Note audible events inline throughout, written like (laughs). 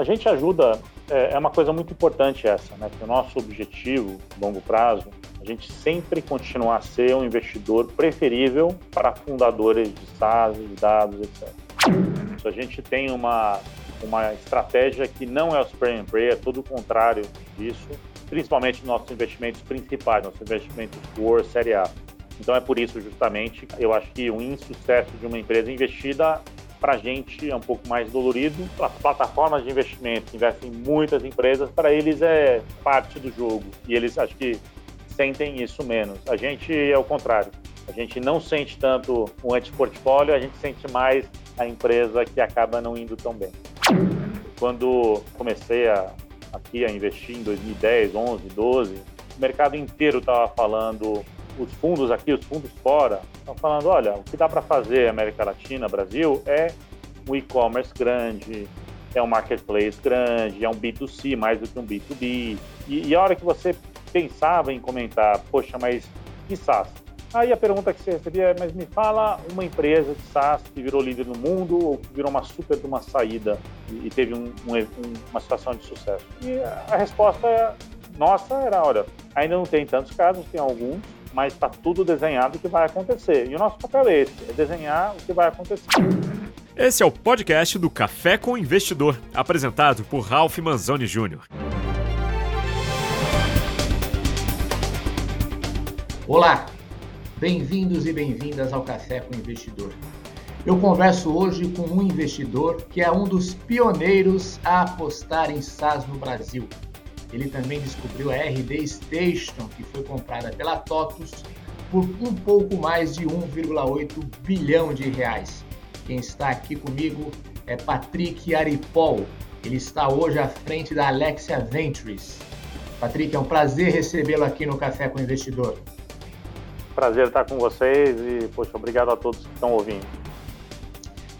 A gente ajuda, é, é uma coisa muito importante essa, né? Que o nosso objetivo, longo prazo, a gente sempre continuar a ser um investidor preferível para fundadores de SaaS, de dados, etc. Se a gente tem uma, uma estratégia que não é o spray and pray, é todo o contrário disso, principalmente nossos investimentos principais, nossos investimentos core, série A. Então é por isso justamente, eu acho que o insucesso de uma empresa investida para a gente é um pouco mais dolorido. As plataformas de investimento investem em muitas empresas, para eles é parte do jogo e eles acho que sentem isso menos. A gente é o contrário. A gente não sente tanto o antiportfólio, a gente sente mais a empresa que acaba não indo tão bem. Quando comecei a, aqui a investir em 2010, 11, 12, o mercado inteiro estava falando, os fundos aqui, os fundos fora, estão falando, olha, o que dá para fazer América Latina, Brasil, é um e-commerce grande, é um marketplace grande, é um B2C mais do que um B2B. E, e a hora que você pensava em comentar, poxa, mas que SaaS? Aí a pergunta que você recebia é, mas me fala uma empresa de SaaS que virou líder no mundo ou que virou uma super de uma saída e, e teve um, um, uma situação de sucesso. E a resposta nossa era, olha, ainda não tem tantos casos, tem alguns, mas está tudo desenhado o que vai acontecer. E o nosso papel é esse, é desenhar o que vai acontecer. Esse é o podcast do Café com o Investidor, apresentado por Ralph Manzoni Jr. Olá, bem-vindos e bem-vindas ao Café com o Investidor. Eu converso hoje com um investidor que é um dos pioneiros a apostar em SaaS no Brasil. Ele também descobriu a RD Station, que foi comprada pela TOTUS por um pouco mais de 1,8 bilhão de reais. Quem está aqui comigo é Patrick Aripol. Ele está hoje à frente da Alexia Ventures. Patrick, é um prazer recebê-lo aqui no Café com o Investidor. Prazer estar com vocês e, poxa, obrigado a todos que estão ouvindo.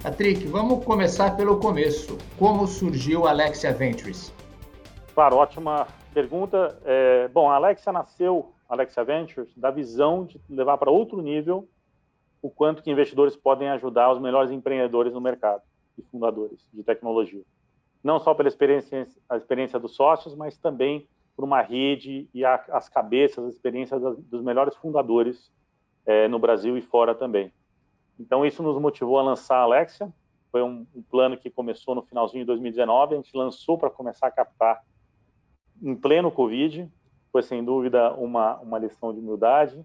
Patrick, vamos começar pelo começo. Como surgiu a Alexia Ventures? Claro, ótima pergunta. É, bom, a Alexia nasceu, Alexia Ventures, da visão de levar para outro nível o quanto que investidores podem ajudar os melhores empreendedores no mercado e fundadores de tecnologia. Não só pela experiência, a experiência dos sócios, mas também por uma rede e a, as cabeças, as experiências das, dos melhores fundadores é, no Brasil e fora também. Então, isso nos motivou a lançar a Alexia. Foi um, um plano que começou no finalzinho de 2019. A gente lançou para começar a captar em pleno Covid. Foi, sem dúvida, uma, uma lição de humildade.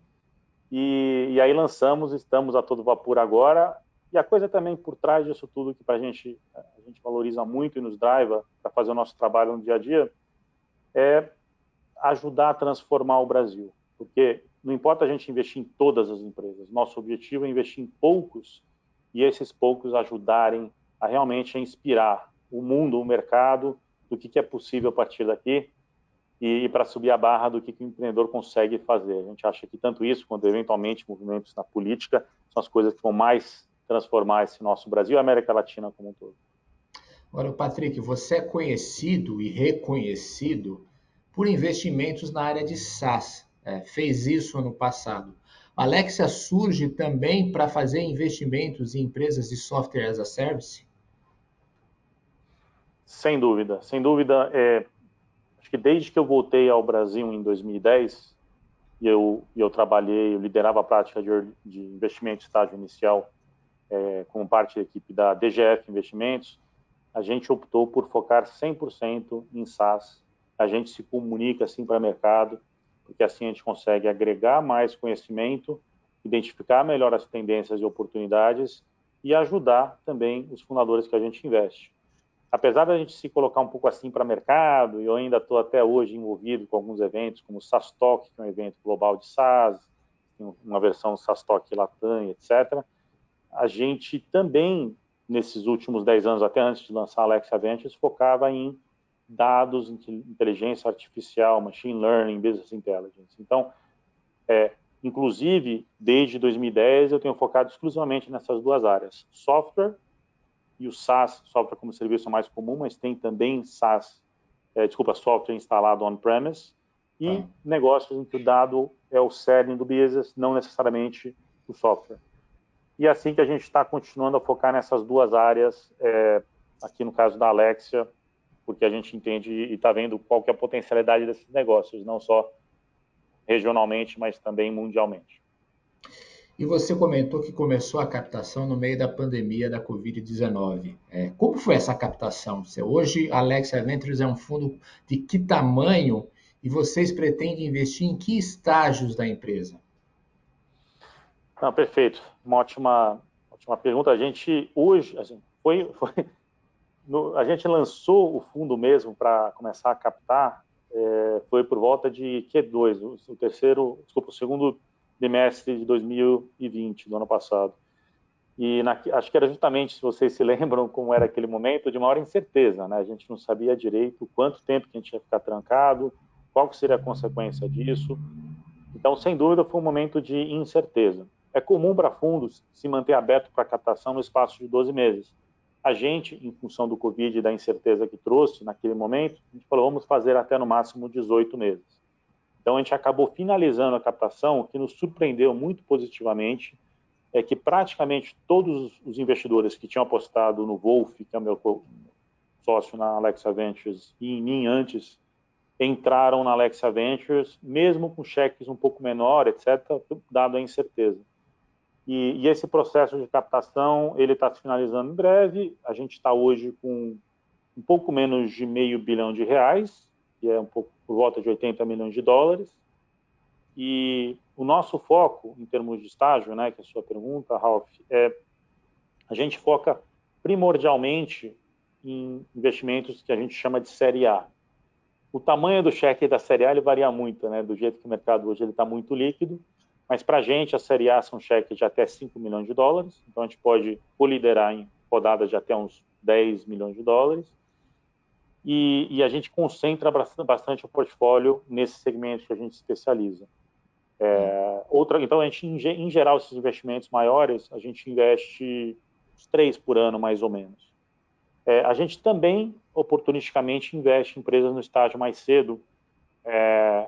E, e aí lançamos, estamos a todo vapor agora. E a coisa também por trás disso tudo que para a gente a gente valoriza muito e nos driva para fazer o nosso trabalho no dia a dia é ajudar a transformar o Brasil, porque não importa a gente investir em todas as empresas, nosso objetivo é investir em poucos e esses poucos ajudarem a realmente inspirar o mundo, o mercado, do que, que é possível a partir daqui e, para subir a barra do que, que o empreendedor consegue fazer. A gente acha que tanto isso quanto eventualmente movimentos na política são as coisas que vão mais transformar esse nosso Brasil e a América Latina como um todo. Agora, Patrick, você é conhecido e reconhecido por investimentos na área de SaaS. É, fez isso ano passado. A Alexia surge também para fazer investimentos em empresas de software as a service? Sem dúvida, sem dúvida. É, acho que desde que eu voltei ao Brasil em 2010, e eu, eu trabalhei, eu liderava a prática de, de investimento estágio inicial é, como parte da equipe da DGF Investimentos, a gente optou por focar 100% em SaaS. A gente se comunica assim para o mercado, porque assim a gente consegue agregar mais conhecimento, identificar melhor as tendências e oportunidades e ajudar também os fundadores que a gente investe. Apesar da gente se colocar um pouco assim para mercado, e eu ainda estou até hoje envolvido com alguns eventos, como o SaaS Talk, que é um evento global de SaaS, uma versão SaaS Talk Latam, etc., a gente também nesses últimos 10 anos, até antes de lançar a Alexa Ventures, focava em dados, inteligência artificial, machine learning, business intelligence. Então, é, inclusive, desde 2010, eu tenho focado exclusivamente nessas duas áreas, software e o SaaS, software como serviço mais comum, mas tem também SaaS, é, desculpa, software instalado on-premise, e ah. negócios em que o dado é o cerne do business, não necessariamente o software. E é assim que a gente está continuando a focar nessas duas áreas, é, aqui no caso da Alexia, porque a gente entende e está vendo qual que é a potencialidade desses negócios, não só regionalmente, mas também mundialmente. E você comentou que começou a captação no meio da pandemia da Covid-19. É, como foi essa captação? Hoje, a Alexia Ventures é um fundo de que tamanho e vocês pretendem investir em que estágios da empresa? Não, perfeito. Uma ótima, ótima pergunta. A gente hoje, assim, foi, foi no, a gente lançou o fundo mesmo para começar a captar, é, foi por volta de Q2, o, o terceiro, desculpa, o segundo bimestre de 2020, do ano passado. E na, acho que era justamente, se vocês se (laughs) lembram como era aquele momento, de maior incerteza, né? A gente não sabia direito quanto tempo que a gente ia ficar trancado, qual seria a consequência disso. Então, sem dúvida, foi um momento de incerteza. É comum para fundos se manter aberto para captação no espaço de 12 meses. A gente, em função do Covid e da incerteza que trouxe naquele momento, a gente falou, vamos fazer até no máximo 18 meses. Então, a gente acabou finalizando a captação, o que nos surpreendeu muito positivamente é que praticamente todos os investidores que tinham apostado no Wolf, que é o meu sócio na Alexa Ventures, e em mim antes, entraram na Alexa Ventures, mesmo com cheques um pouco menor, etc., dado a incerteza. E, e esse processo de captação, ele está se finalizando em breve. A gente está hoje com um pouco menos de meio bilhão de reais, que é um pouco por volta de 80 milhões de dólares. E o nosso foco, em termos de estágio, né, que é a sua pergunta, Ralph, é a gente foca primordialmente em investimentos que a gente chama de série A. O tamanho do cheque da série A ele varia muito, né, do jeito que o mercado hoje ele está muito líquido, mas para a gente a série A são cheques de até 5 milhões de dólares, então a gente pode liderar em rodadas de até uns 10 milhões de dólares e, e, a gente concentra bastante o portfólio nesse segmento que a gente especializa. É, outra, então, a gente, em, geral, esses investimentos maiores, a gente investe uns três por ano, mais ou menos. É, a gente também, oportunisticamente, investe em empresas no estágio mais cedo, é,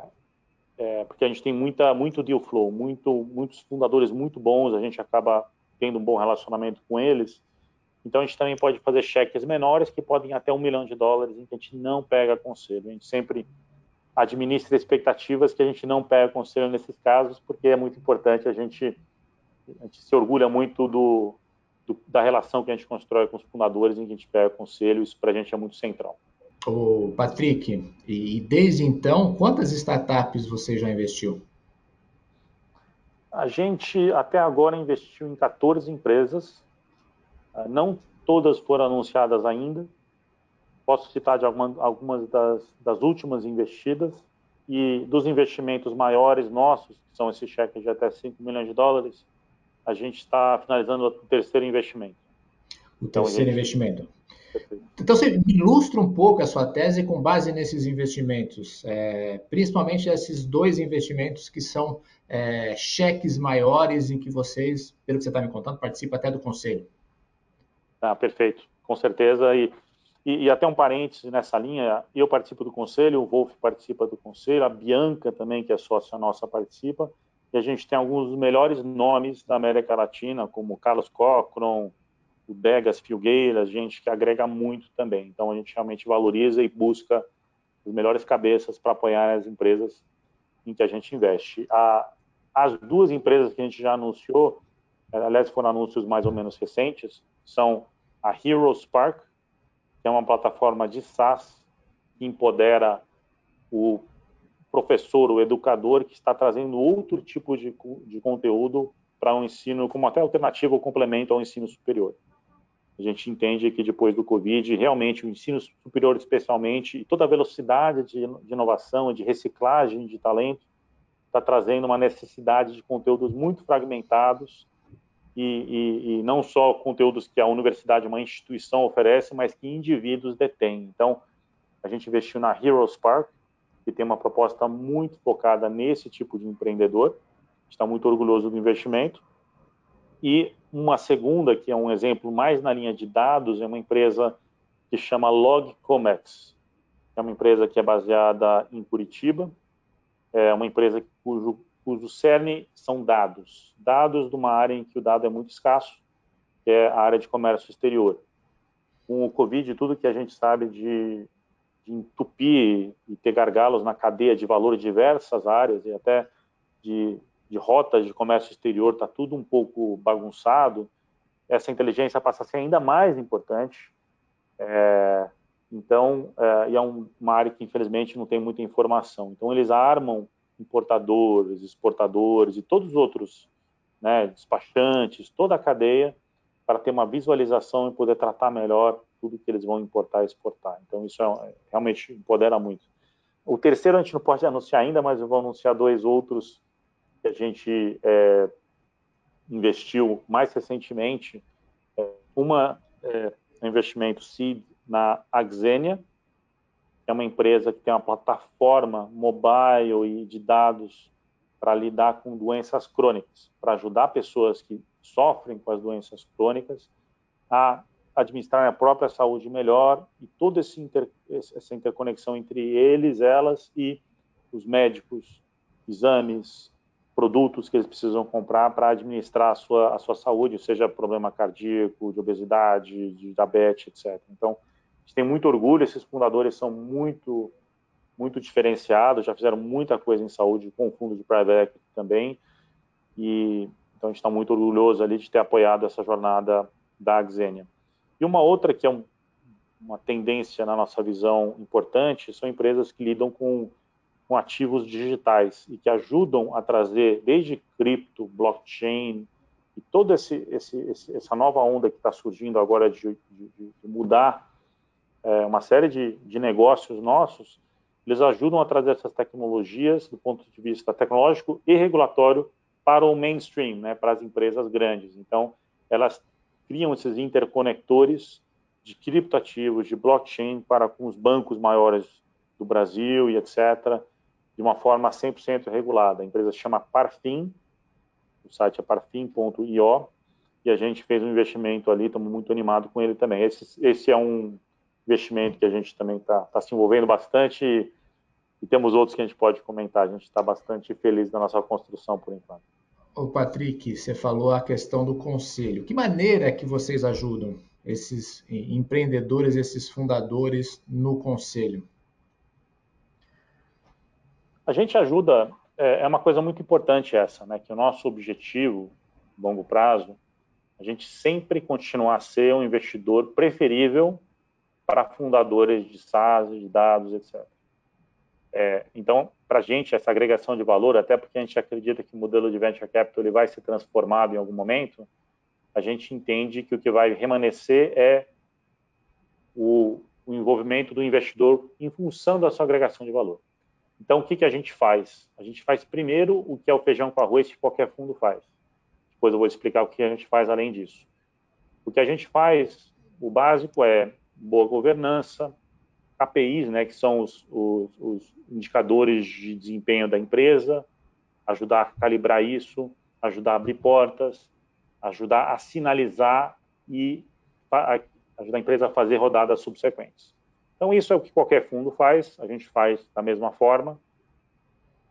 é, porque a gente tem muita, muito deal flow, muito, muitos fundadores muito bons, a gente acaba tendo um bom relacionamento com eles, então, a gente também pode fazer cheques menores, que podem até um milhão de dólares, em que a gente não pega conselho. A gente sempre administra expectativas que a gente não pega conselho nesses casos, porque é muito importante, a gente, a gente se orgulha muito do, do, da relação que a gente constrói com os fundadores, em que a gente pega conselho, isso para a gente é muito central. Ô, Patrick, e desde então, quantas startups você já investiu? A gente, até agora, investiu em 14 empresas, não todas foram anunciadas ainda. Posso citar de alguma, algumas das, das, últimas investidas e dos investimentos maiores nossos, que são esses cheques de até 5 milhões de dólares, a gente está finalizando o terceiro investimento. O então, terceiro gente... investimento. Então, você ilustra um pouco a sua tese com base nesses investimentos, é, principalmente esses dois investimentos que são é, cheques maiores em que vocês, pelo que você está me contando, participam até do conselho. Ah, perfeito, com certeza. E, e, e, até um parênteses nessa linha, eu participo do conselho, o Wolf participa do conselho, a Bianca também, que é sócia nossa, participa, e a gente tem alguns dos melhores nomes da América Latina, como Carlos Cochran, o Begas Filgueira, gente que agrega muito também. Então, a gente realmente valoriza e busca as melhores cabeças para apoiar as empresas em que a gente investe. A, as duas empresas que a gente já anunciou, aliás, foram anúncios mais ou menos recentes, são a Heroes Park, que é uma plataforma de SaaS que empodera o professor, o educador, que está trazendo outro tipo de, de conteúdo para um ensino como até alternativa ou complemento ao ensino superior. A gente entende que depois do Covid, realmente o ensino superior, especialmente, e toda a velocidade de, de inovação, de reciclagem de talento, está trazendo uma necessidade de conteúdos muito fragmentados e, e, e, não só conteúdos que a universidade, uma instituição oferece, mas que indivíduos detêm. Então, a gente investiu na Heroes Park, que tem uma proposta muito focada nesse tipo de empreendedor. Está muito orgulhoso do investimento. E uma segunda, que é um exemplo mais na linha de dados, é uma empresa que chama Logcomex. É uma empresa que é baseada em Curitiba. É uma empresa cujo cujo cerne são dados. Dados de uma área em que o dado é muito escasso, que é a área de comércio exterior. Com o Covid, tudo que a gente sabe de de entupir e ter gargalos na cadeia de valor de diversas áreas e até de, de rotas de comércio exterior, está tudo um pouco bagunçado, essa inteligência passa a ser ainda mais importante. É, então, é, e é um, uma área que infelizmente não tem muita informação. Então, eles armam importadores, exportadores e todos os outros né, despachantes, toda a cadeia, para ter uma visualização e poder tratar melhor tudo que eles vão importar e exportar. Então, isso é, realmente empodera muito. O terceiro a gente não pode anunciar ainda, mas eu vou anunciar dois outros que a gente é, investiu mais recentemente. É, uma é um investimento seed na Axenia, é uma empresa que tem uma plataforma mobile e de dados para lidar com doenças crônicas, para ajudar pessoas que sofrem com as doenças crônicas a administrar a própria saúde melhor e toda inter, essa interconexão entre eles, elas e os médicos, exames, produtos que eles precisam comprar para administrar a sua, a sua saúde, seja problema cardíaco, de obesidade, de diabetes, etc. Então, gente tem muito orgulho, esses fundadores são muito muito diferenciados, já fizeram muita coisa em saúde com o fundo de private equity também, e então a gente está muito orgulhoso ali de ter apoiado essa jornada da Axenia. E uma outra que é um, uma tendência na nossa visão importante são empresas que lidam com, com ativos digitais e que ajudam a trazer desde cripto, blockchain e toda esse, esse, essa nova onda que está surgindo agora de, de, de mudar é, uma série de, de negócios nossos, eles ajudam a trazer essas tecnologias do ponto de vista tecnológico e regulatório para o mainstream, né, para as empresas grandes. Então, elas criam esses interconectores de criptativos, de blockchain para com os bancos maiores do Brasil e etc., de uma forma 100% regulada. A empresa se chama Parfim, o site é parfim.io, e a gente fez um investimento ali, estamos muito animados com ele também. Esse, esse é um investimento que a gente também está tá se envolvendo bastante e, e temos outros que a gente pode comentar. A gente está bastante feliz da nossa construção por enquanto. O Patrick, você falou a questão do conselho. Que maneira é que vocês ajudam esses empreendedores, esses fundadores no conselho? A gente ajuda, é, é uma coisa muito importante essa, né? Que o nosso objetivo, longo prazo, a gente sempre continuar a ser um investidor preferível para fundadores de SaaS, de dados, etc. É, então, para a gente, essa agregação de valor, até porque a gente acredita que o modelo de venture capital ele vai ser transformado em algum momento, a gente entende que o que vai remanescer é o, o envolvimento do investidor em função da sua agregação de valor. Então, o que, que a gente faz? A gente faz primeiro o que é o feijão com arroz que qualquer fundo faz. Depois eu vou explicar o que a gente faz além disso. O que a gente faz, o básico é boa governança, KPIs, né, que são os, os, os, indicadores de desempenho da empresa, ajudar a calibrar isso, ajudar a abrir portas, ajudar a sinalizar e a, ajudar a empresa a fazer rodadas subsequentes. Então, isso é o que qualquer fundo faz, a gente faz da mesma forma,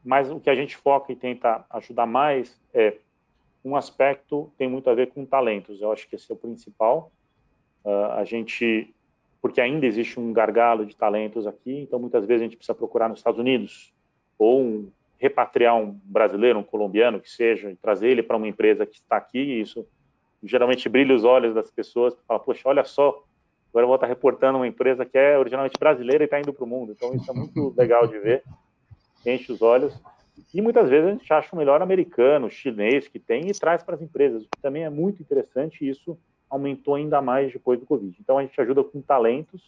mas o que a gente foca e tenta ajudar mais é um aspecto tem muito a ver com talentos, eu acho que esse é o principal. Uh, a gente porque ainda existe um gargalo de talentos aqui, então muitas vezes a gente precisa procurar nos Estados Unidos ou um, repatriar um brasileiro, um colombiano que seja, e trazer ele para uma empresa que está aqui, e isso geralmente brilha os olhos das pessoas, fala, poxa, olha só, agora eu vou estar reportando uma empresa que é originalmente brasileira e está indo para o mundo, então isso é muito (laughs) legal de ver, enche os olhos, e muitas vezes a gente acha o melhor americano, chinês que tem e traz para as empresas, o que também é muito interessante, e isso aumentou ainda mais depois do Covid. Então, a gente ajuda com talentos,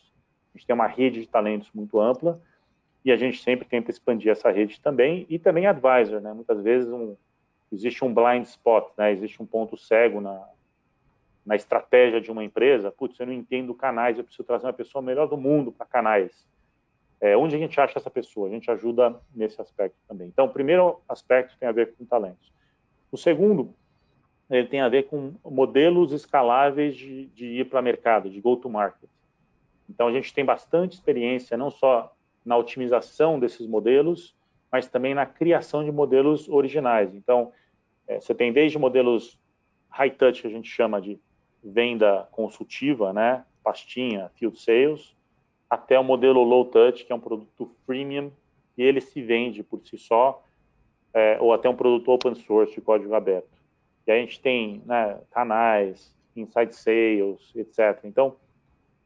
a gente tem uma rede de talentos muito ampla, e a gente sempre tenta expandir essa rede também, e também advisor, né? Muitas vezes um, existe um blind spot, né? Existe um ponto cego na, na estratégia de uma empresa. Putz, eu não entendo canais, eu preciso trazer uma pessoa melhor do mundo para canais. É, onde a gente acha essa pessoa? A gente ajuda nesse aspecto também. Então, o primeiro aspecto tem a ver com talentos. O segundo ele tem a ver com modelos escaláveis de, de ir para mercado, de go-to-market. Então, a gente tem bastante experiência, não só na otimização desses modelos, mas também na criação de modelos originais. Então, é, você tem desde modelos high-touch, que a gente chama de venda consultiva, né, pastinha, field sales, até o modelo low touch, que é um produto freemium, e ele se vende por si só, é, ou até um produto open source de código aberto. E a gente tem né, canais, inside sales, etc. Então,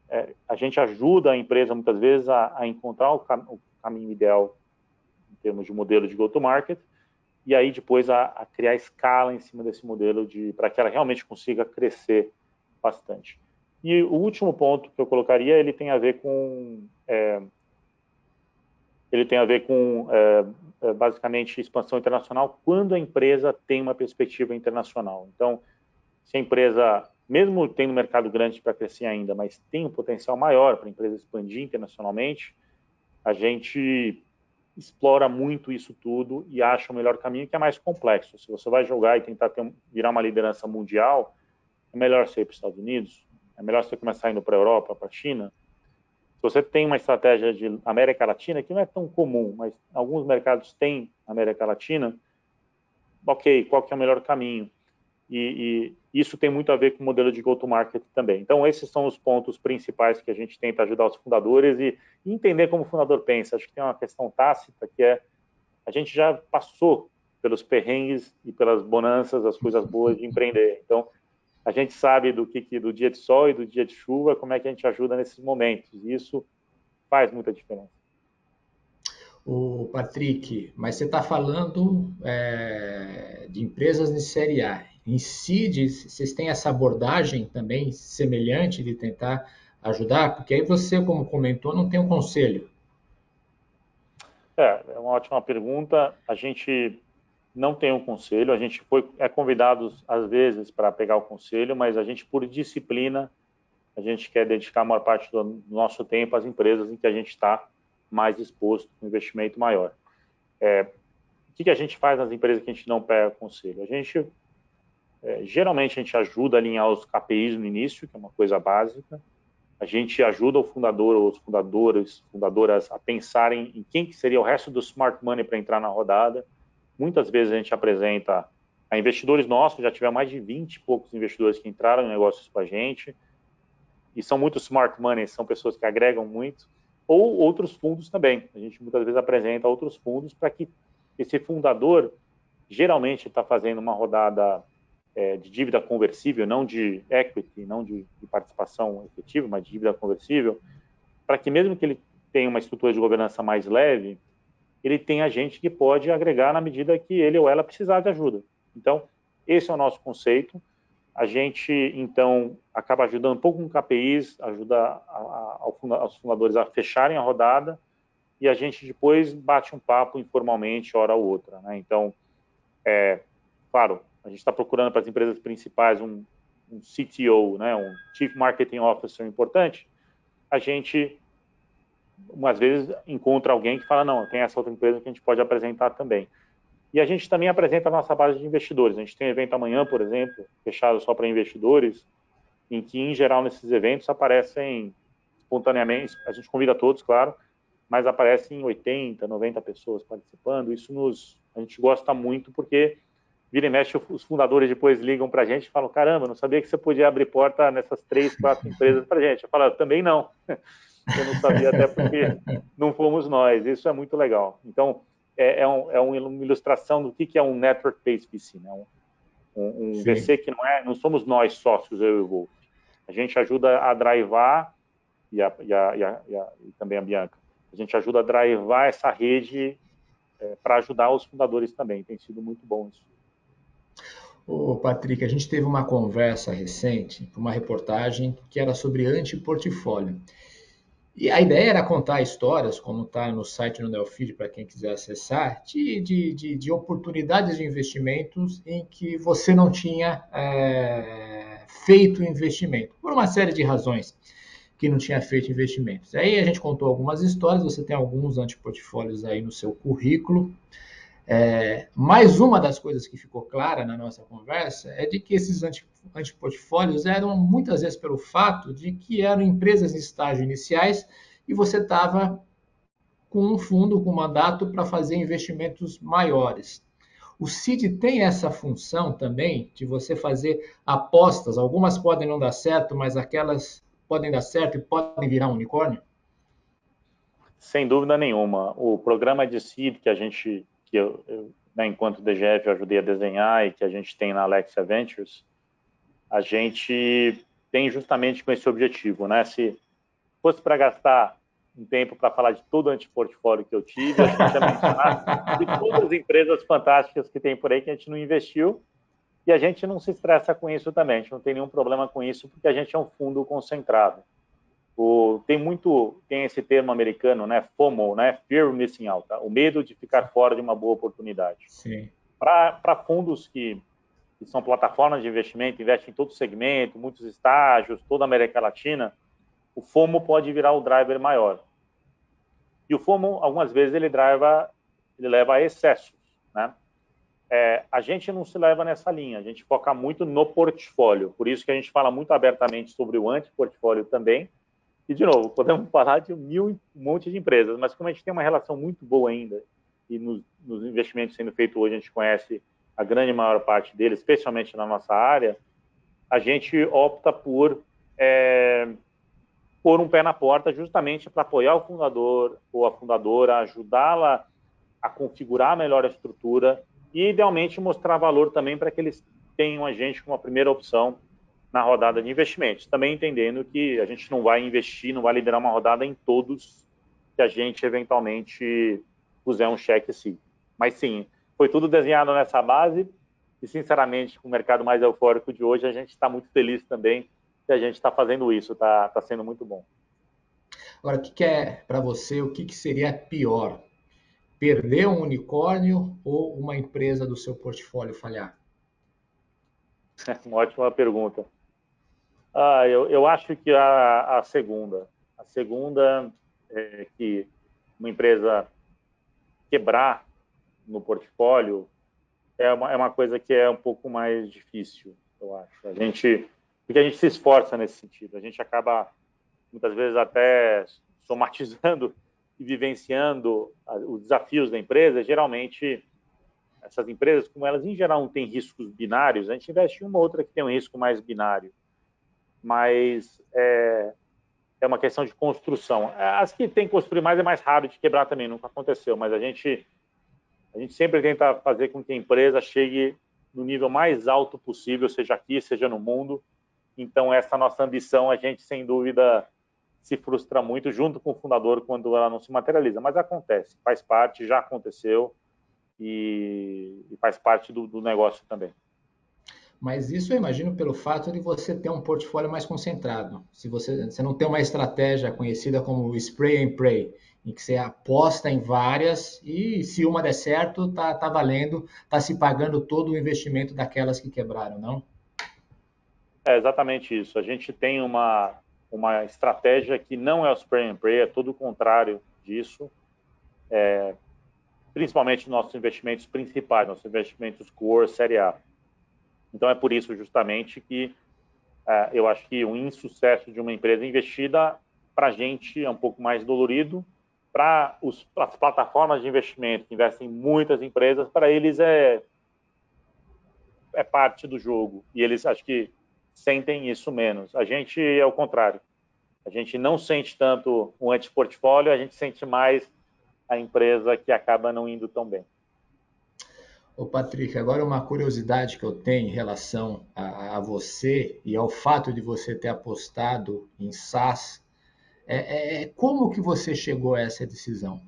é, a gente ajuda a empresa muitas vezes a, a encontrar o, cam o, caminho ideal em termos de modelo de go-to-market e aí depois a, a, criar escala em cima desse modelo de para que ela realmente consiga crescer bastante. E o último ponto que eu colocaria ele tem a ver com é, ele tem a ver com é, basicamente expansão internacional quando a empresa tem uma perspectiva internacional. Então, se a empresa mesmo tendo mercado grande para crescer ainda, mas tem um potencial maior para a empresa expandir internacionalmente, a gente explora muito isso tudo e acha o melhor caminho que é mais complexo. Se você vai jogar e tentar ter, virar uma liderança mundial, é melhor você ir para os Estados Unidos, é melhor você começar indo para a Europa, para a China. Você tem uma estratégia de América Latina, que não é tão comum, mas alguns mercados têm América Latina, ok, qual que é o melhor caminho? E, e isso tem muito a ver com o modelo de go-to-market também. Então, esses são os pontos principais que a gente tenta ajudar os fundadores e, e entender como o fundador pensa. Acho que tem uma questão tácita que é a gente já passou pelos perrengues e pelas bonanças, as coisas boas de empreender. Então, a gente sabe do que, que do dia de sol e do dia de chuva, como é que a gente ajuda nesses momentos. E isso faz muita diferença. O Patrick, mas você está falando é, de empresas de série A incide, vocês têm essa abordagem também semelhante de tentar ajudar? Porque aí você, como comentou, não tem um conselho. É, é uma ótima pergunta. A gente não tem um conselho, a gente foi é convidado às vezes para pegar o conselho, mas a gente por disciplina a gente quer dedicar a maior parte do nosso tempo às empresas em que a gente está mais exposto, com investimento maior. É, o que, que a gente faz nas empresas que a gente não pega conselho? A gente é, geralmente a gente ajuda a alinhar os KPIs no início, que é uma coisa básica. A gente ajuda o fundador ou os fundadores, fundadoras a pensarem em quem que seria o resto do smart money para entrar na rodada. Muitas vezes a gente apresenta a investidores nossos, já tivemos mais de 20 e poucos investidores que entraram em negócios com a gente, e são muito smart money, são pessoas que agregam muito, ou outros fundos também. A gente muitas vezes apresenta outros fundos para que esse fundador geralmente está fazendo uma rodada é, de dívida conversível, não de equity, não de, de, participação efetiva, mas de dívida conversível, para que mesmo que ele tenha uma estrutura de governança mais leve, ele tenha gente que pode agregar na medida que ele ou ela precisar de ajuda. Então, esse é o nosso conceito. A gente, então, acaba ajudando um pouco com KPIs, ajuda a, a, aos fundadores a fecharem a rodada e a gente depois bate um papo informalmente, hora ou outra. Né? Então, é, claro, a gente está procurando para as empresas principais um, um CTO, né, um Chief Marketing Officer importante, a gente, umas vezes, encontra alguém que fala, não, tem essa outra empresa que a gente pode apresentar também. E a gente também apresenta a nossa base de investidores. A gente tem um evento amanhã, por exemplo, fechado só para investidores, em que, em geral, nesses eventos aparecem espontaneamente, a gente convida todos, claro, mas aparecem 80, 90 pessoas participando. Isso nos, a gente gosta muito porque vira e mexe, os fundadores depois ligam para a gente e falam: caramba, não sabia que você podia abrir porta nessas três, quatro (laughs) empresas para gente. Eu falo: também não. Eu não sabia, até porque não fomos nós. Isso é muito legal. Então, é, é, um, é uma ilustração do que, que é um network-based VC, né? um, um, um VC que não é, não somos nós sócios, eu e o Wolf. A gente ajuda a drivar, e, a, e, a, e, a, e também a Bianca, a gente ajuda a drivar essa rede é, para ajudar os fundadores também. Tem sido muito bom isso. Ô, Patrick, a gente teve uma conversa recente, uma reportagem que era sobre antiportfólio. E a ideia era contar histórias, como está no site no Neofeed, para quem quiser acessar, de, de, de, de, oportunidades de investimentos em que você não tinha é, feito investimento, por uma série de razões que não tinha feito investimentos. Aí a gente contou algumas histórias, você tem alguns antiportfólios aí no seu currículo. É, mais uma das coisas que ficou clara na nossa conversa é de que esses antiportfólios eram muitas vezes pelo fato de que eram empresas em estágio iniciais e você estava com um fundo com mandato para fazer investimentos maiores. O CID tem essa função também de você fazer apostas. Algumas podem não dar certo, mas aquelas podem dar certo e podem virar um unicórnio? Sem dúvida nenhuma. O programa de CID que a gente, que eu, eu né, enquanto DGF eu ajudei a desenhar e que a gente tem na Alexia Ventures, a gente tem justamente com esse objetivo, né? Se fosse para gastar um tempo para falar de todo o antiportfólio que eu tive, a gente mencionar (laughs) de todas as empresas fantásticas que tem por aí que a gente não investiu e a gente não se estressa com isso também, a gente não tem nenhum problema com isso porque a gente é um fundo concentrado. O, tem muito, tem esse termo americano, né, FOMO, né, Fear of Missing Out, tá? o medo de ficar fora de uma boa oportunidade. Para fundos que, que são plataformas de investimento, investem em todo segmento, muitos estágios, toda a América Latina, o FOMO pode virar o driver maior. E o FOMO, algumas vezes, ele, driva, ele leva a excessos, né? É, a gente não se leva nessa linha, a gente foca muito no portfólio, por isso que a gente fala muito abertamente sobre o anti-portfólio também. E, de novo, podemos falar de mil, um monte de empresas, mas como a gente tem uma relação muito boa ainda, e nos, nos investimentos sendo feitos hoje a gente conhece a grande maior parte deles, especialmente na nossa área, a gente opta por é, pôr um pé na porta justamente para apoiar o fundador ou a fundadora, ajudá-la a configurar melhor a estrutura e, idealmente, mostrar valor também para que eles tenham a gente como a primeira opção na rodada de investimentos. Também entendendo que a gente não vai investir, não vai liderar uma rodada em todos que a gente eventualmente puser um cheque sim. Mas sim, foi tudo desenhado nessa base e, sinceramente, com o mercado mais eufórico de hoje, a gente está muito feliz também que a gente está fazendo isso, está tá sendo muito bom. Agora, o que, que é para você, o que, que seria pior? Perder um unicórnio ou uma empresa do seu portfólio falhar? (laughs) Uma ótima pergunta. Ah, eu, eu acho que a, a segunda. A segunda é que uma empresa quebrar no portfólio é uma, é uma coisa que é um pouco mais difícil, eu acho. A gente porque a gente se esforça nesse sentido. A gente acaba, muitas vezes, até somatizando (laughs) e vivenciando os desafios da empresa. Geralmente, essas empresas, como elas em geral não têm riscos binários, a gente investe em uma outra que tem um risco mais binário. Mas é, é uma questão de construção. As que tem que construir mais é mais raro de quebrar também, nunca aconteceu, mas a gente, a gente sempre tenta fazer com que a empresa chegue no nível mais alto possível, seja aqui, seja no mundo, então, essa nossa ambição, a gente, sem dúvida, se frustra muito junto com o fundador quando ela não se materializa. Mas acontece, faz parte, já aconteceu e, e faz parte do, do, negócio também. Mas isso eu imagino pelo fato de você ter um portfólio mais concentrado. Se você, você não tem uma estratégia conhecida como spray and pray, em que você aposta em várias e se uma der certo, tá, tá valendo, tá se pagando todo o investimento daquelas que quebraram, não? É exatamente isso. A gente tem uma, uma estratégia que não é o spray and pray, é todo o contrário disso. É, principalmente nossos investimentos principais, nossos investimentos core, série A. Então é por isso justamente que é, eu acho que o insucesso de uma empresa investida para a gente é um pouco mais dolorido. Para as plataformas de investimento que investem em muitas empresas, para eles é é parte do jogo e eles acho que sentem isso menos. A gente é o contrário. A gente não sente tanto o antiportfólio, a gente sente mais a empresa que acaba não indo tão bem. Ô Patrick, agora uma curiosidade que eu tenho em relação a, a você e ao fato de você ter apostado em SaaS, é, é, é como que você chegou a essa decisão?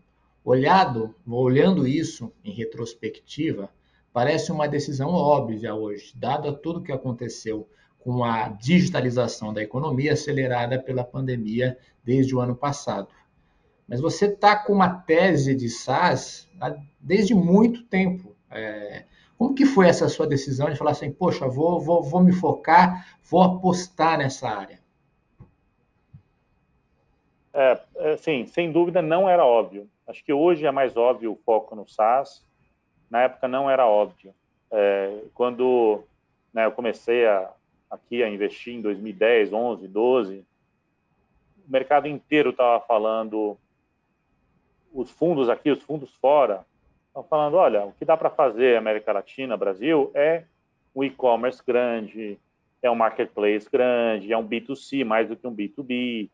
Olhado, olhando isso em retrospectiva, parece uma decisão óbvia hoje, dada tudo que aconteceu com a digitalização da economia acelerada pela pandemia desde o ano passado. Mas você está com uma tese de SaaS desde muito tempo. É, como que foi essa sua decisão de falar assim, poxa, vou, vou, vou me focar, vou apostar nessa área? É, é, sim, sem dúvida não era óbvio. Acho que hoje é mais óbvio o foco no SaaS. Na época não era óbvio. É, quando né, eu comecei a, aqui a investir em 2010, 11, 12, o mercado inteiro estava falando, os fundos aqui, os fundos fora, estão falando, olha, o que dá para fazer América Latina, Brasil, é um e-commerce grande, é um marketplace grande, é um B2C mais do que um B2B.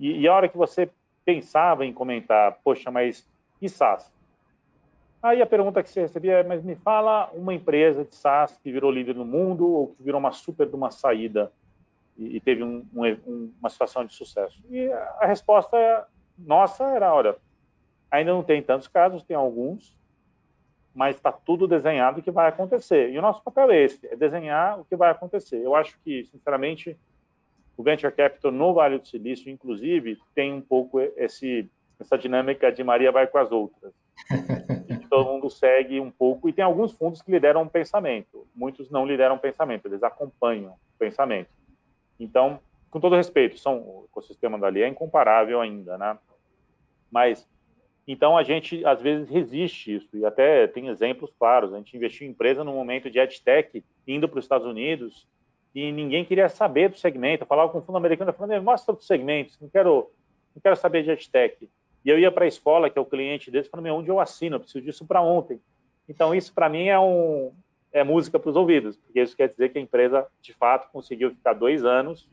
E, e a hora que você pensava em comentar, poxa, mas e SaaS? Aí a pergunta que você recebia é, mas me fala uma empresa de SaaS que virou líder no mundo ou que virou uma super de uma saída e, e teve um, um, uma situação de sucesso. E a resposta nossa era, olha, ainda não tem tantos casos, tem alguns, mas está tudo desenhado o que vai acontecer. E o nosso papel é esse, é desenhar o que vai acontecer. Eu acho que, sinceramente, o Venture Capital no Vale do Silício, inclusive, tem um pouco esse, essa dinâmica de Maria vai com as outras. que (laughs) todo mundo segue um pouco, e tem alguns fundos que lideram o pensamento, muitos não lideram o pensamento, eles acompanham o pensamento. Então, com todo respeito, são, o ecossistema dali é incomparável ainda, né? Mas, então a gente às vezes resiste isso, e até tem exemplos claros. A gente investiu em empresa no momento de EdTech, indo para os Estados Unidos, e ninguém queria saber do segmento. Eu falava com o fundo americano, falando, mostra os segmentos, não quero, não quero saber de EdTech. E eu ia para a escola, que é o cliente deles, falando, onde eu assino? Eu preciso disso para ontem. Então, isso para mim é um, é música para os ouvidos, porque isso quer dizer que a empresa, de fato, conseguiu ficar dois anos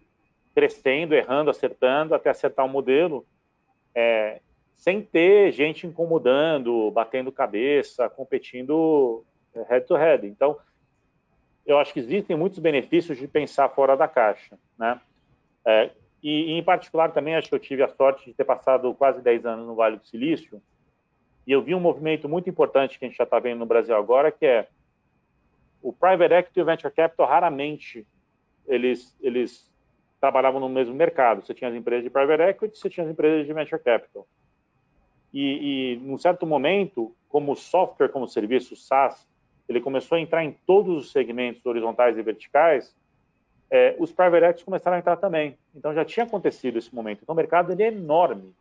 crescendo, errando, acertando, até acertar o um modelo, é, sem ter gente incomodando, batendo cabeça, competindo é, head to head. Então, eu acho que existem muitos benefícios de pensar fora da caixa, né? É, e, em particular, também acho que eu tive a sorte de ter passado quase 10 anos no Vale do Silício, e eu vi um movimento muito importante que a gente já está vendo no Brasil agora, que é o private equity e o venture capital raramente eles eles trabalhavam no mesmo mercado. Você tinha as empresas de private equity, você tinha as empresas de venture capital. E, e num certo momento, como software como serviço SaaS, ele começou a entrar em todos os segmentos horizontais e verticais. É, os private equity começaram a entrar também. Então já tinha acontecido esse momento. Então o mercado ele é enorme.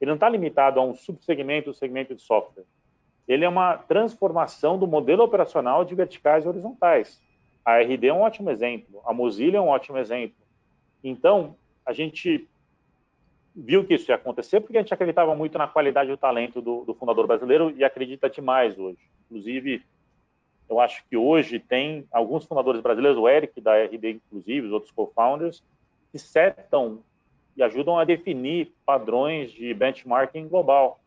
Ele não está limitado a um subsegmento, o segmento de software ele é uma transformação do modelo operacional de verticais e horizontais. A RD é um ótimo exemplo, a Mozilla é um ótimo exemplo. Então, a gente viu que isso ia acontecer porque a gente acreditava muito na qualidade do talento do, do fundador brasileiro e acredita demais hoje. Inclusive, eu acho que hoje tem alguns fundadores brasileiros, o Eric da RD, inclusive, os outros co-founders, que setam e ajudam a definir padrões de benchmarking global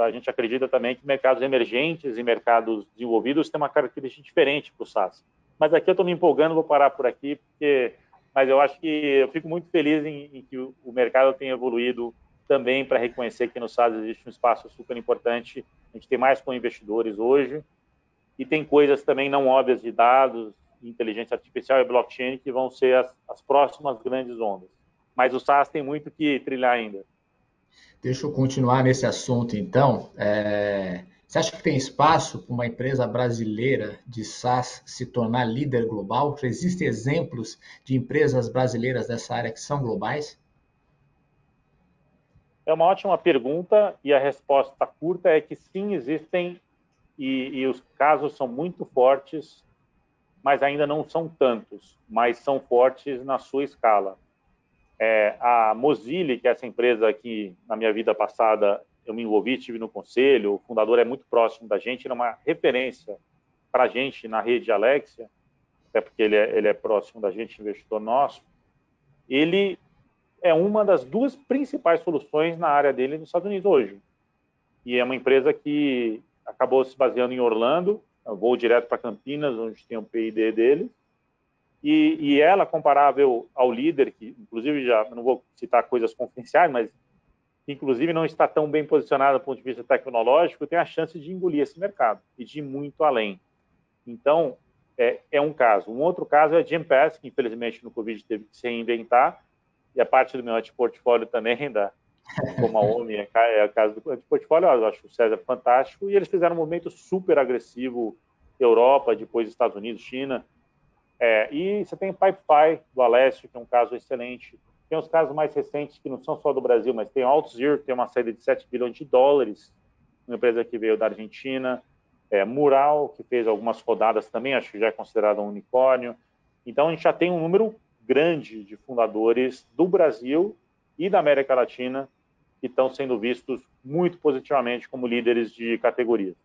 a gente acredita também que mercados emergentes e mercados desenvolvidos têm uma característica diferente para o SaaS. Mas aqui eu estou me empolgando, vou parar por aqui, porque, mas eu acho que eu fico muito feliz em, em que o, o, mercado tenha evoluído também para reconhecer que no SaaS existe um espaço super importante. A gente tem mais com investidores hoje e tem coisas também não óbvias de dados, inteligência artificial e blockchain que vão ser as, as próximas grandes ondas. Mas o SaaS tem muito que trilhar ainda. Deixa eu continuar nesse assunto, então. É... Você acha que tem espaço para uma empresa brasileira de SaaS se tornar líder global? Existem exemplos de empresas brasileiras dessa área que são globais? É uma ótima pergunta e a resposta curta é que sim, existem e, e os casos são muito fortes, mas ainda não são tantos, mas são fortes na sua escala. É, a Mozilla, que é essa empresa que na minha vida passada eu me envolvi, estive no conselho, o fundador é muito próximo da gente, era uma referência para a gente na rede Alexia, até porque ele é, ele é próximo da gente, investidor nosso. Ele é uma das duas principais soluções na área dele nos Estados Unidos hoje. E é uma empresa que acabou se baseando em Orlando, vou direto para Campinas, onde tem o PID dele, e, e ela, comparável ao líder, que inclusive já não vou citar coisas confidenciais, mas inclusive não está tão bem posicionada do ponto de vista tecnológico, tem a chance de engolir esse mercado e de ir muito além. Então, é, é um caso. Um outro caso é a Gempass, que infelizmente no Covid teve que se reinventar, e a parte do meu antiportfólio também, da, como a OMI, é, é a casa do antiportfólio, eu acho o César fantástico, e eles fizeram um movimento super agressivo Europa, depois Estados Unidos, China, é, e você tem o PipeFi do Alessio, que é um caso excelente. Tem os casos mais recentes, que não são só do Brasil, mas tem a AltZero, que tem uma saída de 7 bilhões de dólares, uma empresa que veio da Argentina. É, Mural, que fez algumas rodadas também, acho que já é considerado um unicórnio. Então, a gente já tem um número grande de fundadores do Brasil e da América Latina que estão sendo vistos muito positivamente como líderes de categorias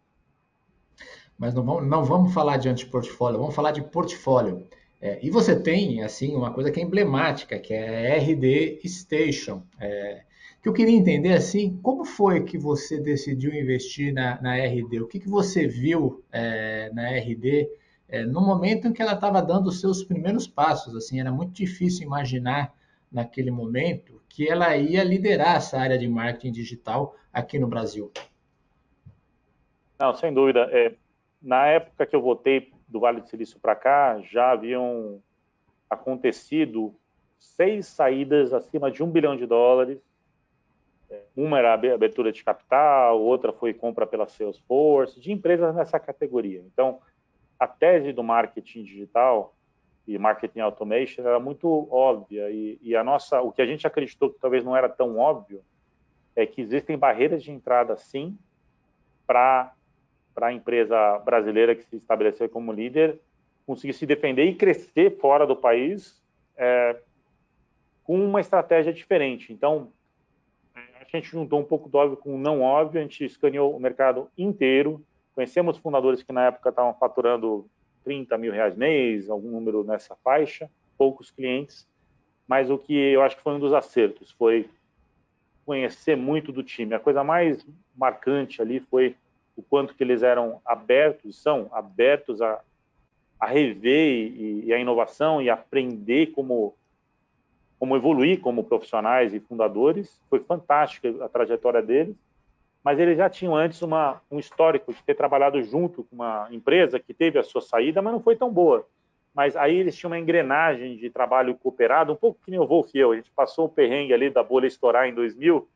mas não vamos, não vamos falar de antiportfólio, vamos falar de portfólio. É, e você tem, assim, uma coisa que é emblemática, que é a RD Station. É, que eu queria entender assim, como foi que você decidiu investir na, na RD? O que, que você viu é, na RD é, no momento em que ela estava dando os seus primeiros passos? Assim, era muito difícil imaginar naquele momento que ela ia liderar essa área de marketing digital aqui no Brasil. Não, sem dúvida. É, na época que eu voltei do Vale do Silício para cá, já haviam acontecido seis saídas acima de um bilhão de dólares. Uma era abertura de capital, outra foi compra pela Salesforce, de empresas nessa categoria. Então, a tese do marketing digital e marketing automation era muito óbvia e, e, a nossa, o que a gente acreditou que talvez não era tão óbvio é que existem barreiras de entrada sim para para a empresa brasileira que se estabeleceu como líder conseguir se defender e crescer fora do país é, com uma estratégia diferente. Então, a gente juntou um pouco do óbvio com o não óbvio, a gente escaneou o mercado inteiro, conhecemos fundadores que na época estavam faturando 30 mil reais mês, algum número nessa faixa, poucos clientes, mas o que eu acho que foi um dos acertos foi conhecer muito do time. A coisa mais marcante ali foi o quanto que eles eram abertos, são abertos a, a rever e, e a inovação e aprender como como evoluir como profissionais e fundadores. Foi fantástica a trajetória deles, mas eles já tinham antes uma, um histórico de ter trabalhado junto com uma empresa que teve a sua saída, mas não foi tão boa. Mas aí eles tinham uma engrenagem de trabalho cooperado, um pouco que nem o Wolf e eu. A gente passou o perrengue ali da bolha estourar em 2000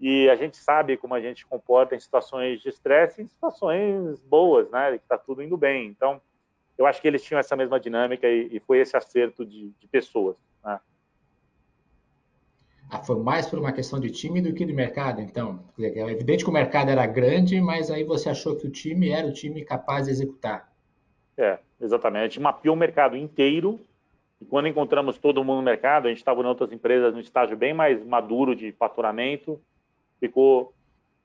e a gente sabe como a gente comporta em situações de estresse, em situações boas, né, que está tudo indo bem. Então, eu acho que eles tinham essa mesma dinâmica e, e foi esse acerto de, de pessoas. Né? Ah, foi mais por uma questão de time do que de mercado, então. É evidente que o mercado era grande, mas aí você achou que o time era o time capaz de executar. É, exatamente. A gente mapeou o mercado inteiro e quando encontramos todo mundo no mercado, a gente estava em outras empresas no estágio bem mais maduro de faturamento, ficou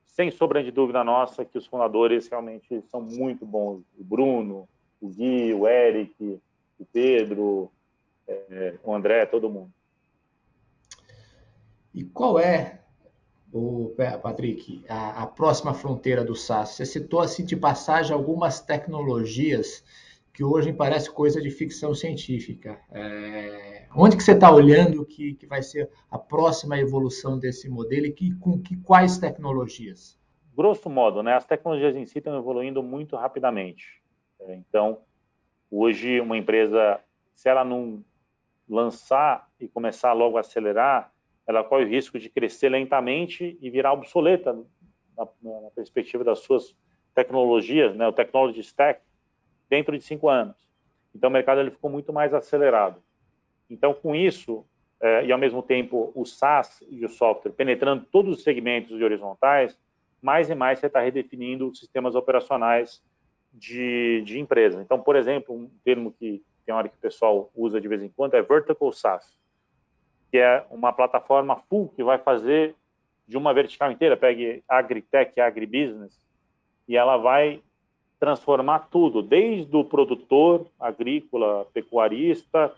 sem sombra de dúvida nossa que os fundadores realmente são muito bons. O Bruno, o Gui, o Eric, o Pedro, é, o André, todo mundo. E qual é, o Patrick, a, a próxima fronteira do SaaS? Você citou assim de passagem algumas tecnologias que hoje parece coisa de ficção científica. É, onde que você está olhando que, que vai ser a próxima evolução desse modelo e que, com que, quais tecnologias? Grosso modo, né, as tecnologias em si estão evoluindo muito rapidamente. É, então, hoje, uma empresa, se ela não lançar e começar logo a acelerar, ela corre o risco de crescer lentamente e virar obsoleta na, na perspectiva das suas tecnologias, né, o technology stack, dentro de cinco anos. Então, o mercado ele ficou muito mais acelerado. Então, com isso, é, e ao mesmo tempo o SaaS e o software penetrando todos os segmentos horizontais, mais e mais você está redefinindo sistemas operacionais de, de empresa. Então, por exemplo, um termo que tem hora que o pessoal usa de vez em quando é Vertical SaaS, que é uma plataforma full que vai fazer de uma vertical inteira, pegue agritech, agribusiness, e ela vai transformar tudo, desde o produtor agrícola, pecuarista,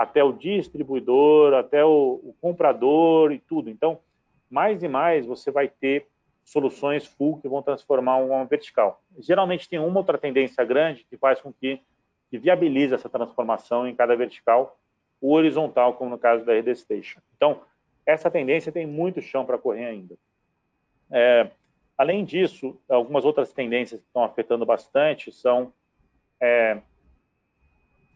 até o distribuidor, até o, o, comprador e tudo. Então, mais e mais você vai ter soluções full que vão transformar uma vertical. Geralmente tem uma outra tendência grande que faz com que, que viabilize essa transformação em cada vertical, o horizontal, como no caso da RD Station. Então, essa tendência tem muito chão para correr ainda. É, Além disso, algumas outras tendências que estão afetando bastante são é,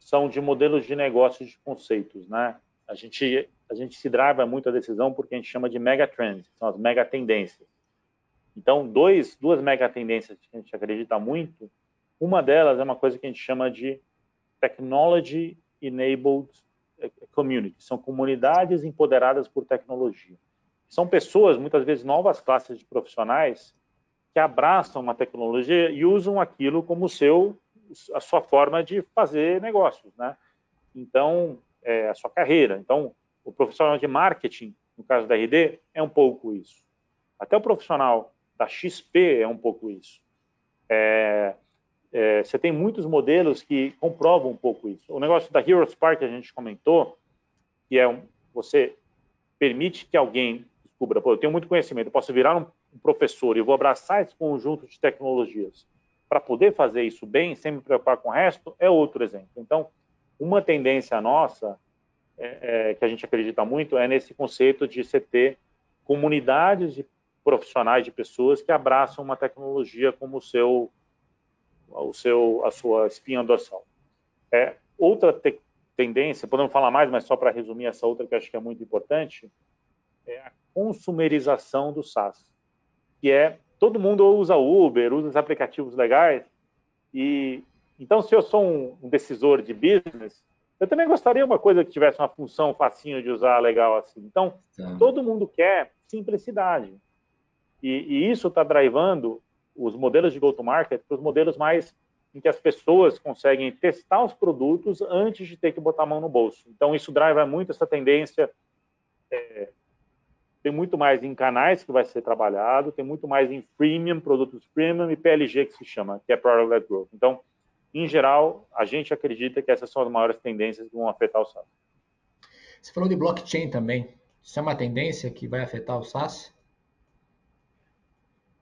são de modelos de negócios de conceitos, né? A gente a gente se driva muito a decisão porque a gente chama de mega trends, são as mega tendências. Então, dois duas mega tendências que a gente acredita muito, uma delas é uma coisa que a gente chama de technology enabled community, são comunidades empoderadas por tecnologia. São pessoas, muitas vezes novas classes de profissionais, que abraçam uma tecnologia e usam aquilo como seu a sua forma de fazer negócios, né? Então, é a sua carreira. Então, o profissional de marketing, no caso da RD, é um pouco isso. Até o profissional da XP é um pouco isso. É, é, você tem muitos modelos que comprovam um pouco isso. O negócio da Hero Spark que a gente comentou, que é um, você permite que alguém descubra, pô, eu tenho muito conhecimento, eu posso virar um professor e vou abraçar esse conjunto de tecnologias para poder fazer isso bem, sem me preocupar com o resto, é outro exemplo. Então, uma tendência nossa, é, é, que a gente acredita muito, é nesse conceito de você ter comunidades de profissionais, de pessoas que abraçam uma tecnologia como o seu, o seu, a sua espinha dorsal. É, outra te tendência, podemos falar mais, mas só para resumir essa outra que acho que é muito importante, é a consumerização do SaaS, que é todo mundo usa Uber, usa os aplicativos legais, e então se eu sou um, um decisor de business, eu também gostaria de uma coisa que tivesse uma função facinho de usar, legal assim. Então, tá. todo mundo quer simplicidade. E, e isso está drivando os modelos de go-to-market para os modelos mais em que as pessoas conseguem testar os produtos antes de ter que botar a mão no bolso. Então, isso driva muito essa tendência. É, tem muito mais em canais que vai ser trabalhado, tem muito mais em premium, produtos premium e PLG que se chama, que é Product Led Growth. Então, em geral, a gente acredita que essas são as maiores tendências que vão afetar o SaaS. Você falou de blockchain também. Isso é uma tendência que vai afetar o SaaS?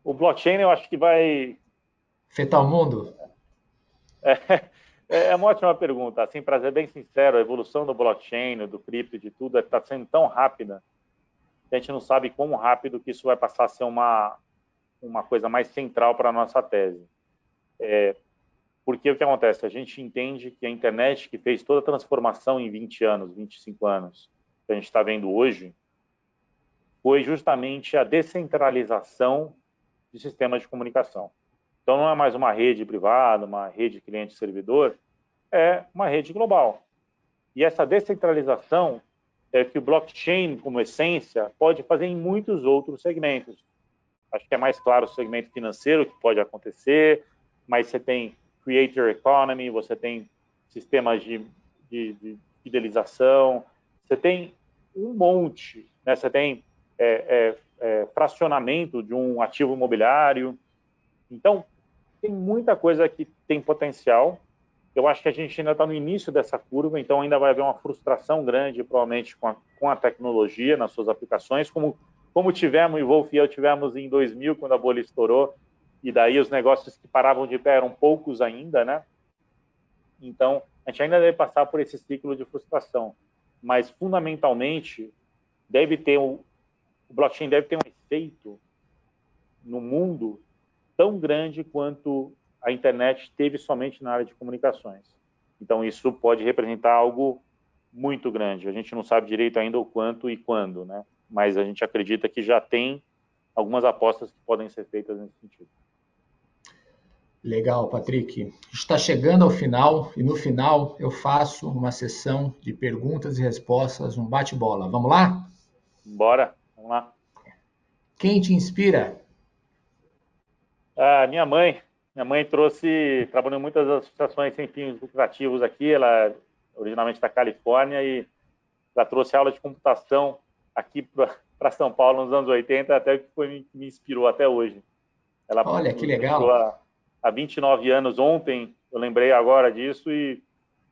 O blockchain eu acho que vai... Afetar o mundo? (laughs) É, é uma ótima pergunta. Assim, para ser bem sincero, a evolução do blockchain, do cripto, de tudo, está sendo tão rápida a gente não sabe como rápido que isso vai passar a ser uma, uma coisa mais central para a nossa tese. É, porque o que acontece? A gente entende que a internet, que fez toda a transformação em 20 anos, 25 anos, que a gente está vendo hoje, foi justamente a descentralização de sistemas de comunicação. Então, não é mais uma rede privada, uma rede cliente-servidor, é uma rede global. E essa descentralização é que o blockchain, como essência, pode fazer em muitos outros segmentos. Acho que é mais claro o segmento financeiro que pode acontecer, mas você tem creator economy, você tem sistemas de, de, de fidelização, você tem um monte, né? você tem é, é, é, fracionamento de um ativo imobiliário. Então, tem muita coisa que tem potencial. Eu acho que a gente ainda está no início dessa curva, então ainda vai haver uma frustração grande, provavelmente, com a, com a tecnologia nas suas aplicações, como, como tivemos, e Wolf e eu tivemos em 2000, quando a bolha estourou, e daí os negócios que paravam de pé eram poucos ainda, né? Então, a gente ainda deve passar por esse ciclo de frustração, mas fundamentalmente deve ter um, o blockchain deve ter um efeito no mundo tão grande quanto a internet teve somente na área de comunicações. Então, isso pode representar algo muito grande. A gente não sabe direito ainda o quanto e quando, né? Mas a gente acredita que já tem algumas apostas que podem ser feitas nesse sentido. Legal, Patrick. Está chegando ao final e no final eu faço uma sessão de perguntas e respostas, um bate-bola. Vamos lá? Bora, vamos lá. Quem te inspira? Ah, minha mãe. Minha mãe trouxe, trabalhou em muitas associações sem fins lucrativos aqui. Ela é originalmente da Califórnia e ela trouxe aula de computação aqui para São Paulo nos anos 80, até que foi me inspirou até hoje. Ela Olha que legal há 29 anos. Ontem eu lembrei agora disso e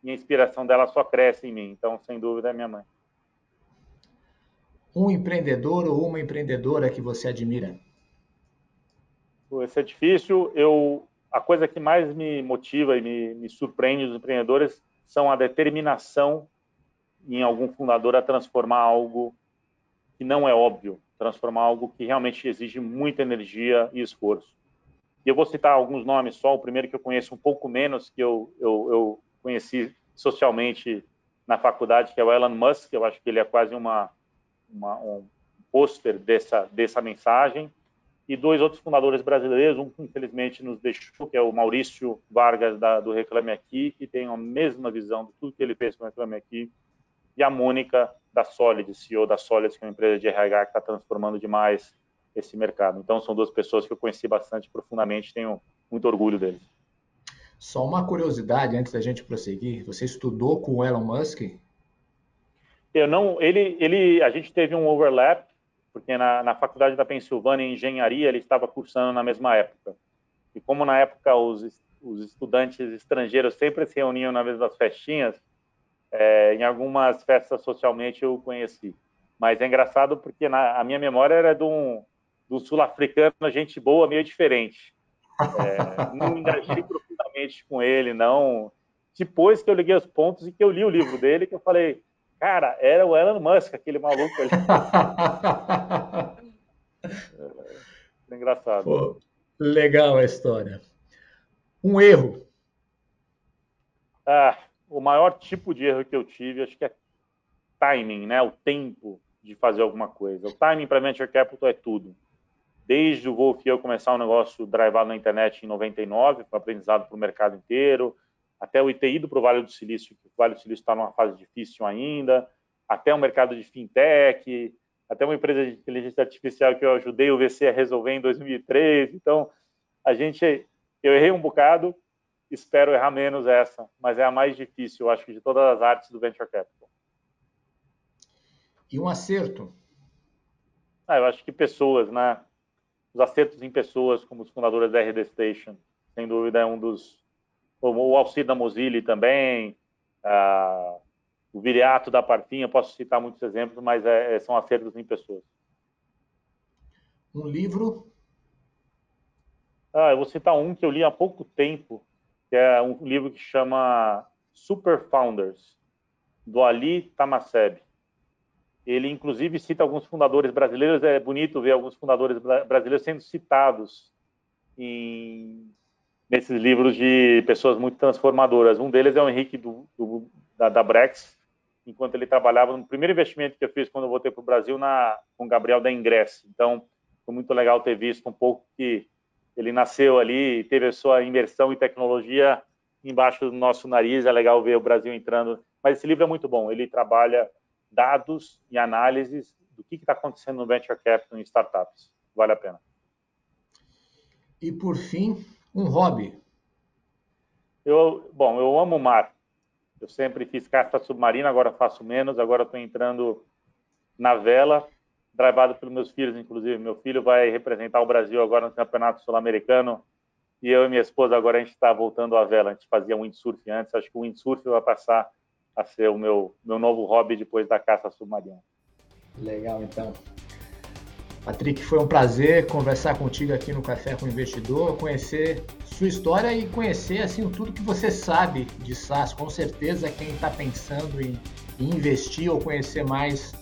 minha inspiração dela só cresce em mim. Então, sem dúvida, é minha mãe. Um empreendedor ou uma empreendedora que você admira? Isso é difícil. Eu, a coisa que mais me motiva e me, me surpreende nos empreendedores são a determinação em algum fundador a transformar algo que não é óbvio, transformar algo que realmente exige muita energia e esforço. E eu vou citar alguns nomes só. O primeiro que eu conheço um pouco menos, que eu, eu, eu conheci socialmente na faculdade, que é o Elon Musk. Eu acho que ele é quase uma, uma um pôster dessa, dessa mensagem. E dois outros fundadores brasileiros, um que infelizmente nos deixou, que é o Maurício Vargas, da, do Reclame Aqui, que tem a mesma visão de tudo que ele fez com o Reclame Aqui, e a Mônica da Solid, CEO da Solid, que é uma empresa de RH que está transformando demais esse mercado. Então, são duas pessoas que eu conheci bastante profundamente, tenho muito orgulho deles. Só uma curiosidade antes da gente prosseguir, você estudou com o Elon Musk? Eu não, ele, ele, a gente teve um overlap, porque na, na faculdade da Pensilvânia em engenharia ele estava cursando na mesma época. E como na época os, os estudantes estrangeiros sempre se reuniam na vez das festinhas, é, em algumas festas socialmente eu o conheci. Mas é engraçado porque na, a minha memória era de um, um sul-africano, gente boa, meio diferente. É, não me engajei profundamente com ele, não. Depois que eu liguei os pontos e que eu li o livro dele, que eu falei, cara, era o Elon Musk, aquele maluco ali. (laughs) é, é engraçado. Pô, legal a história. Um erro. Ah, o maior tipo de erro que eu tive, acho que é timing, né? O tempo de fazer alguma coisa. O timing para venture capital é tudo. Desde o Wolf eu começar um negócio drivado na internet em 99, foi aprendizado para o mercado inteiro, até o ITI para o Vale do Silício, que o Vale do Silício está numa fase difícil ainda, até o mercado de fintech, até uma empresa de inteligência artificial que eu ajudei o VC a resolver em 2013. Então, a gente, eu errei um bocado, espero errar menos essa, mas é a mais difícil, eu acho, de todas as artes do venture capital. E um acerto? Ah, eu acho que pessoas, né? Os acertos em pessoas, como os fundadores da RD Station, sem dúvida é um dos o Alcide da Mozilla também, o Viriato da Partinha, posso citar muitos exemplos, mas é, é, são acertos em pessoas. Um livro? Ah, eu vou citar um que eu li há pouco tempo, que é um livro que chama Super Founders, do Ali Tamaseb. Ele, inclusive, cita alguns fundadores brasileiros. É bonito ver alguns fundadores brasileiros sendo citados em nesses livros de pessoas muito transformadoras. Um deles é o Henrique do, do, da, da, Brex, enquanto ele trabalhava no primeiro investimento que eu fiz quando eu voltei para o Brasil na, com o Gabriel da Ingress. Então, foi muito legal ter visto um pouco que ele nasceu ali, teve a sua imersão em tecnologia embaixo do nosso nariz. É legal ver o Brasil entrando. Mas esse livro é muito bom. Ele trabalha dados e análises do que está acontecendo no venture capital em startups. Vale a pena. E por fim, um hobby? Eu, bom, eu amo o mar. Eu sempre fiz caça submarina, agora faço menos. Agora estou entrando na vela, drivado pelos meus filhos, inclusive. Meu filho vai representar o Brasil agora no Campeonato Sul-Americano. E eu e minha esposa agora a gente está voltando à vela. A gente fazia windsurf antes. Acho que o windsurf vai passar a ser o meu, meu novo hobby depois da caça submarina. Legal, então. Patrick, foi um prazer conversar contigo aqui no Café com o Investidor, conhecer sua história e conhecer assim tudo que você sabe de SaaS. Com certeza, quem está pensando em, em investir ou conhecer mais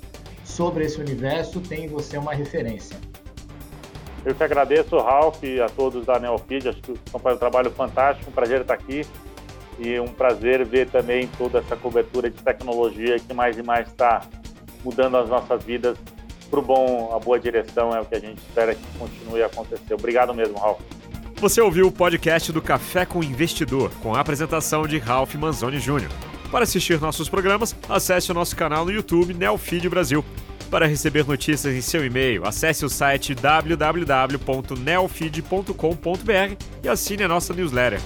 sobre esse universo tem em você uma referência. Eu que agradeço, Ralph, e a todos da Neofeed. Acho que estão fazendo um trabalho fantástico. Um prazer estar aqui e um prazer ver também toda essa cobertura de tecnologia que mais e mais está mudando as nossas vidas para o bom, a boa direção é o que a gente espera que continue a acontecer. Obrigado mesmo, Ralf. Você ouviu o podcast do Café com Investidor, com a apresentação de Ralph Manzoni Jr. Para assistir nossos programas, acesse o nosso canal no YouTube Neofeed Brasil. Para receber notícias em seu e-mail, acesse o site www.neofeed.com.br e assine a nossa newsletter.